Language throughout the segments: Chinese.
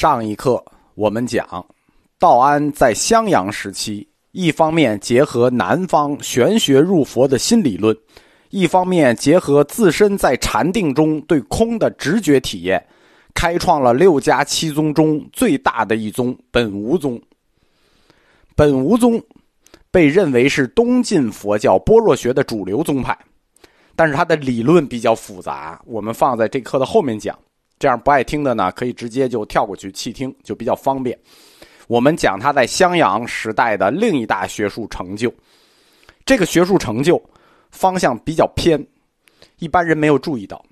上一课我们讲，道安在襄阳时期，一方面结合南方玄学入佛的新理论，一方面结合自身在禅定中对空的直觉体验，开创了六家七宗中最大的一宗本无宗。本无宗被认为是东晋佛教般若学的主流宗派，但是它的理论比较复杂，我们放在这课的后面讲。这样不爱听的呢，可以直接就跳过去弃听，就比较方便。我们讲他在襄阳时代的另一大学术成就，这个学术成就方向比较偏，一般人没有注意到，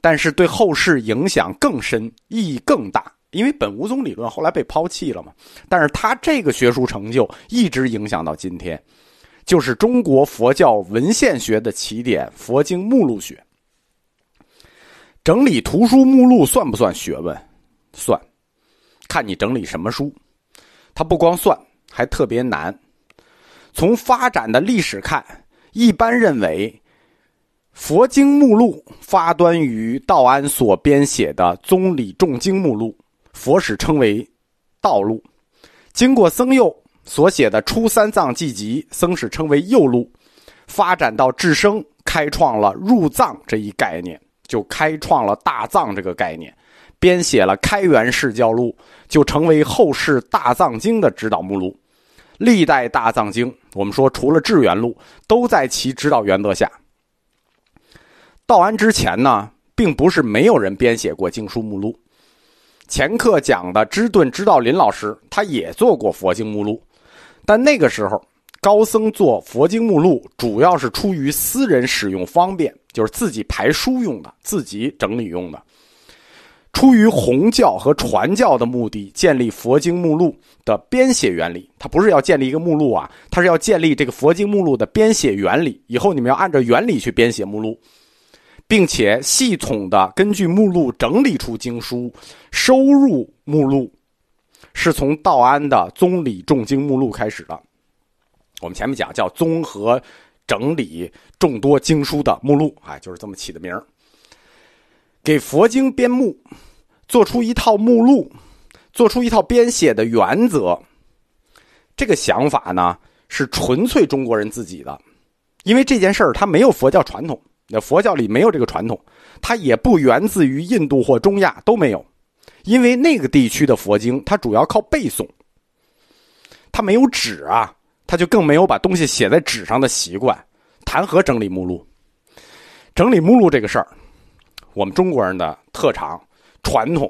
但是对后世影响更深，意义更大。因为本无宗理论后来被抛弃了嘛，但是他这个学术成就一直影响到今天，就是中国佛教文献学的起点——佛经目录学。整理图书目录算不算学问？算，看你整理什么书。它不光算，还特别难。从发展的历史看，一般认为，佛经目录发端于道安所编写的《宗理众经目录》，佛史称为“道录”。经过僧佑所写的《初三藏记集》，僧史称为“右录”。发展到智生，开创了入藏这一概念。就开创了大藏这个概念，编写了《开元释教录》，就成为后世大藏经的指导目录。历代大藏经，我们说除了智元录，都在其指导原则下。道安之前呢，并不是没有人编写过经书目录。前课讲的知顿知道林老师，他也做过佛经目录，但那个时候。高僧做佛经目录，主要是出于私人使用方便，就是自己排书用的，自己整理用的。出于弘教和传教的目的，建立佛经目录的编写原理。它不是要建立一个目录啊，它是要建立这个佛经目录的编写原理。以后你们要按照原理去编写目录，并且系统的根据目录整理出经书，收入目录，是从道安的《宗理众经目录》开始的。我们前面讲叫综合整理众多经书的目录，哎，就是这么起的名儿。给佛经编目，做出一套目录，做出一套编写的原则。这个想法呢，是纯粹中国人自己的，因为这件事儿它没有佛教传统，那佛教里没有这个传统，它也不源自于印度或中亚都没有，因为那个地区的佛经它主要靠背诵，它没有纸啊。他就更没有把东西写在纸上的习惯，谈何整理目录？整理目录这个事儿，我们中国人的特长传统。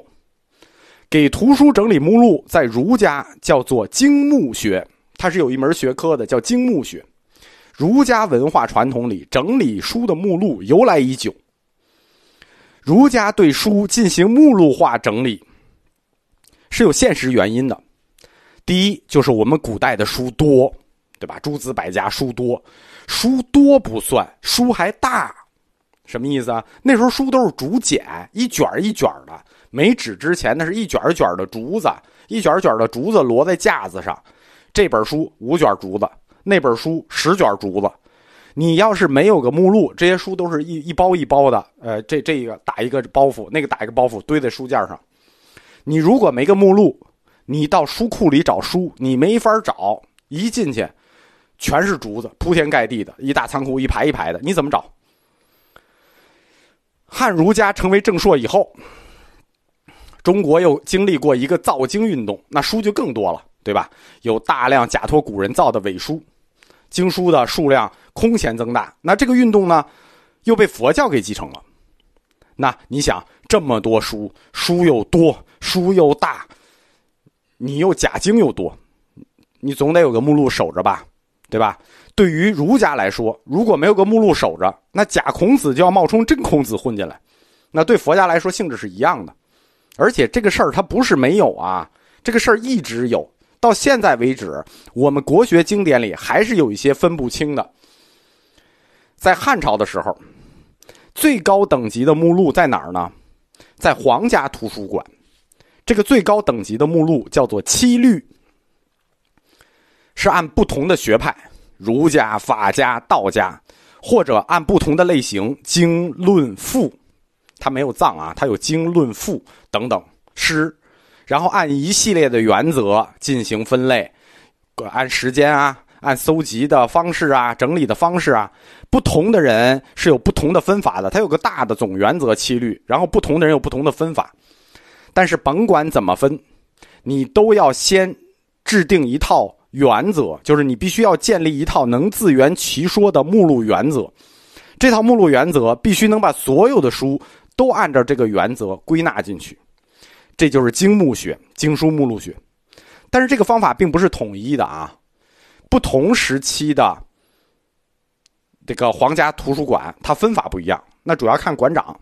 给图书整理目录，在儒家叫做经目学，它是有一门学科的，叫经目学。儒家文化传统里，整理书的目录由来已久。儒家对书进行目录化整理，是有现实原因的。第一，就是我们古代的书多。对吧？诸子百家书多，书多不算，书还大，什么意思啊？那时候书都是竹简，一卷一卷的，没纸之前那是一卷一卷的竹子，一卷卷的竹子摞在架子上。这本书五卷竹子，那本书十卷竹子。你要是没有个目录，这些书都是一一包一包的，呃，这这个打一个包袱，那个打一个包袱，堆在书架上。你如果没个目录，你到书库里找书，你没法找，一进去。全是竹子，铺天盖地的一大仓库，一排一排的，你怎么找？汉儒家成为正朔以后，中国又经历过一个造经运动，那书就更多了，对吧？有大量假托古人造的伪书，经书的数量空前增大。那这个运动呢，又被佛教给继承了。那你想，这么多书，书又多，书又大，你又假经又多，你总得有个目录守着吧？对吧？对于儒家来说，如果没有个目录守着，那假孔子就要冒充真孔子混进来。那对佛家来说性质是一样的，而且这个事儿它不是没有啊，这个事儿一直有，到现在为止，我们国学经典里还是有一些分不清的。在汉朝的时候，最高等级的目录在哪儿呢？在皇家图书馆，这个最高等级的目录叫做七律。是按不同的学派，儒家、法家、道家，或者按不同的类型，经论赋，它没有藏啊，它有经论赋等等诗，然后按一系列的原则进行分类，按时间啊，按搜集的方式啊，整理的方式啊，不同的人是有不同的分法的。它有个大的总原则七律，然后不同的人有不同的分法。但是甭管怎么分，你都要先制定一套原则，就是你必须要建立一套能自圆其说的目录原则。这套目录原则必须能把所有的书都按照这个原则归纳进去。这就是经目学、经书目录学，但是这个方法并不是统一的啊。不同时期的这个皇家图书馆，它分法不一样，那主要看馆长。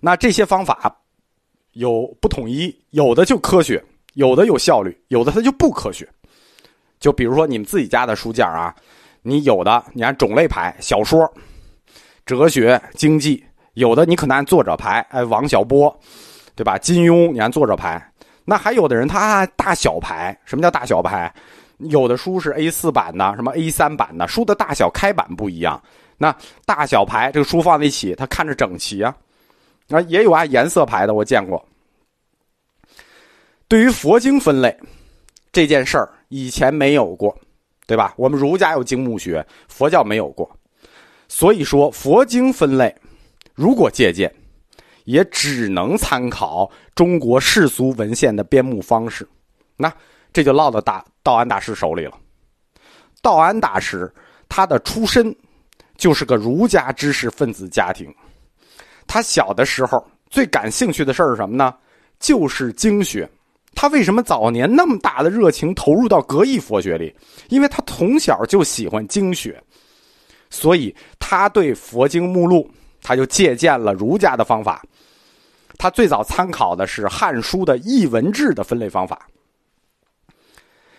那这些方法有不统一，有的就科学，有的有效率，有的它就不科学。就比如说你们自己家的书架啊，你有的你按种类排，小说、哲学、经济；有的你可能按作者排，哎，王小波。对吧？金庸，你按作者排，那还有的人他大小排。什么叫大小排？有的书是 A 四版的，什么 A 三版的，书的大小开版不一样。那大小排这个书放在一起，它看着整齐啊。那，也有按颜色排的，我见过。对于佛经分类这件事儿，以前没有过，对吧？我们儒家有经目学，佛教没有过。所以说，佛经分类如果借鉴。也只能参考中国世俗文献的编目方式，那这就落到大道安大师手里了。道安大师他的出身就是个儒家知识分子家庭，他小的时候最感兴趣的事儿是什么呢？就是经学。他为什么早年那么大的热情投入到格义佛学里？因为他从小就喜欢经学，所以他对佛经目录，他就借鉴了儒家的方法。他最早参考的是《汉书》的译文志的分类方法。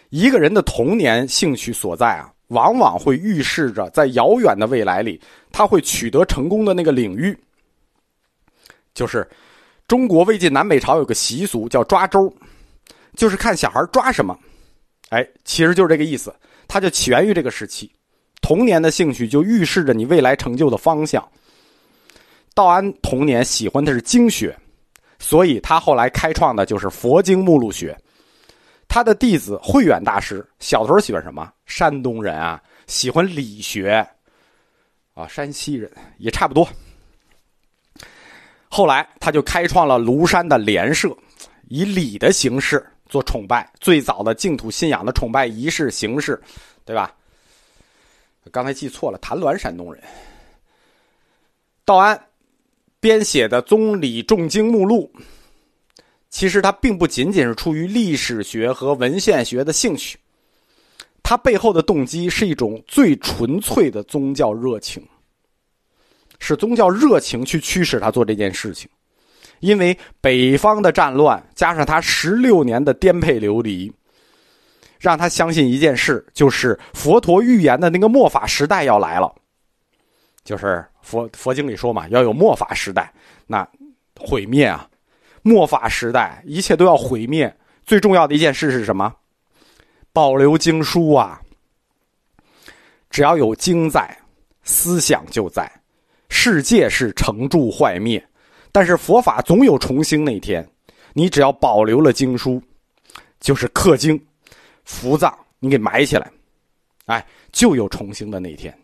一个人的童年兴趣所在啊，往往会预示着在遥远的未来里他会取得成功的那个领域。就是中国魏晋南北朝有个习俗叫抓周，就是看小孩抓什么。哎，其实就是这个意思。它就起源于这个时期，童年的兴趣就预示着你未来成就的方向。道安童年喜欢的是经学。所以他后来开创的就是佛经目录学。他的弟子慧远大师小时候喜欢什么？山东人啊，喜欢理学，啊，山西人也差不多。后来他就开创了庐山的莲社，以礼的形式做崇拜，最早的净土信仰的崇拜仪式形式，对吧？刚才记错了，谭鸾山东人，道安。编写的宗理重经目录，其实他并不仅仅是出于历史学和文献学的兴趣，他背后的动机是一种最纯粹的宗教热情，是宗教热情去驱使他做这件事情。因为北方的战乱，加上他十六年的颠沛流离，让他相信一件事，就是佛陀预言的那个末法时代要来了，就是。佛佛经里说嘛，要有末法时代，那毁灭啊，末法时代一切都要毁灭。最重要的一件事是什么？保留经书啊。只要有经在，思想就在。世界是成住坏灭，但是佛法总有重兴那天。你只要保留了经书，就是刻经、伏藏，你给埋起来，哎，就有重兴的那天。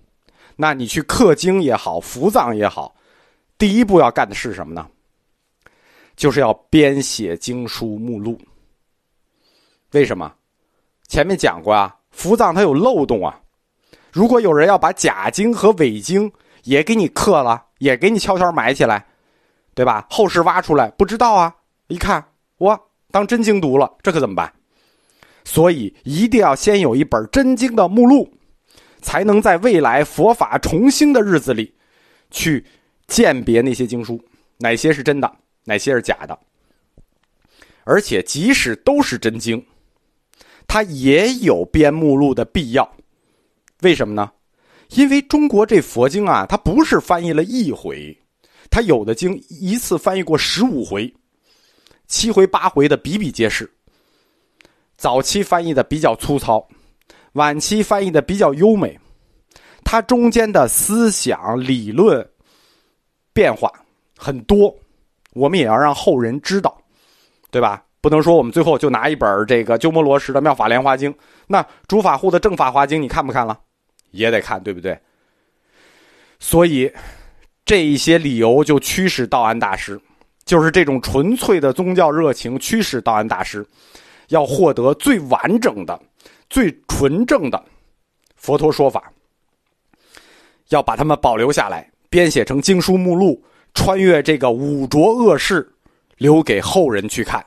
那你去刻经也好，伏藏也好，第一步要干的是什么呢？就是要编写经书目录。为什么？前面讲过啊，伏藏它有漏洞啊。如果有人要把假经和伪经也给你刻了，也给你悄悄埋起来，对吧？后世挖出来不知道啊，一看我当真经读了，这可怎么办？所以一定要先有一本真经的目录。才能在未来佛法重兴的日子里，去鉴别那些经书，哪些是真的，哪些是假的。而且，即使都是真经，它也有编目录的必要。为什么呢？因为中国这佛经啊，它不是翻译了一回，他有的经一次翻译过十五回、七回、八回的比比皆是。早期翻译的比较粗糙。晚期翻译的比较优美，它中间的思想理论变化很多，我们也要让后人知道，对吧？不能说我们最后就拿一本这个鸠摩罗什的《妙法莲华经》，那诸法护的《正法华经》你看不看了？也得看，对不对？所以，这一些理由就驱使道安大师，就是这种纯粹的宗教热情驱使道安大师，要获得最完整的、最纯正的佛陀说法，要把它们保留下来，编写成经书目录，穿越这个五浊恶世，留给后人去看。